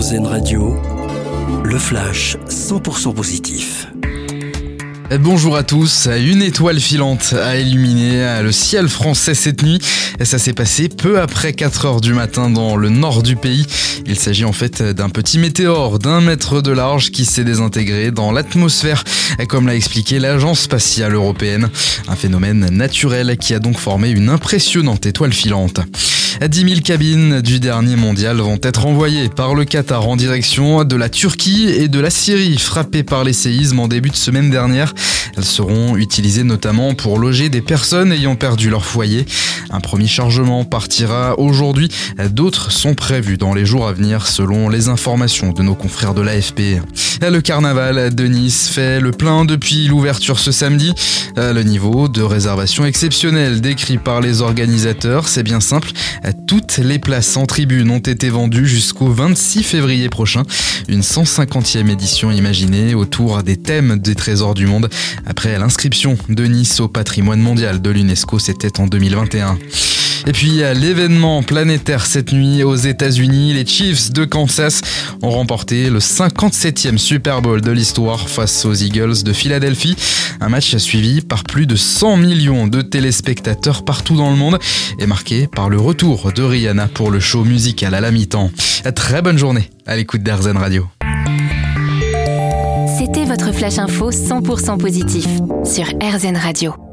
RZN Radio, le flash 100% positif. Bonjour à tous. Une étoile filante a illuminé le ciel français cette nuit. Ça s'est passé peu après 4 heures du matin dans le nord du pays. Il s'agit en fait d'un petit météore d'un mètre de large qui s'est désintégré dans l'atmosphère, comme l'a expliqué l'Agence spatiale européenne. Un phénomène naturel qui a donc formé une impressionnante étoile filante. 10 000 cabines du dernier mondial vont être envoyées par le Qatar en direction de la Turquie et de la Syrie, frappées par les séismes en début de semaine dernière. Elles seront utilisées notamment pour loger des personnes ayant perdu leur foyer. Un premier chargement partira aujourd'hui. D'autres sont prévus dans les jours à venir selon les informations de nos confrères de l'AFP. Le carnaval de Nice fait le plein depuis l'ouverture ce samedi. Le niveau de réservation exceptionnel décrit par les organisateurs, c'est bien simple. Toutes les places en tribune ont été vendues jusqu'au 26 février prochain. Une 150e édition imaginée autour des thèmes des trésors du monde. Après l'inscription de Nice au patrimoine mondial de l'UNESCO, c'était en 2021. Et puis l'événement planétaire cette nuit aux États-Unis, les Chiefs de Kansas ont remporté le 57e Super Bowl de l'histoire face aux Eagles de Philadelphie. Un match suivi par plus de 100 millions de téléspectateurs partout dans le monde et marqué par le retour de Rihanna pour le show musical à la mi-temps. Très bonne journée à l'écoute d'Arzen Radio. C'était votre flash info 100% positif sur RZN Radio.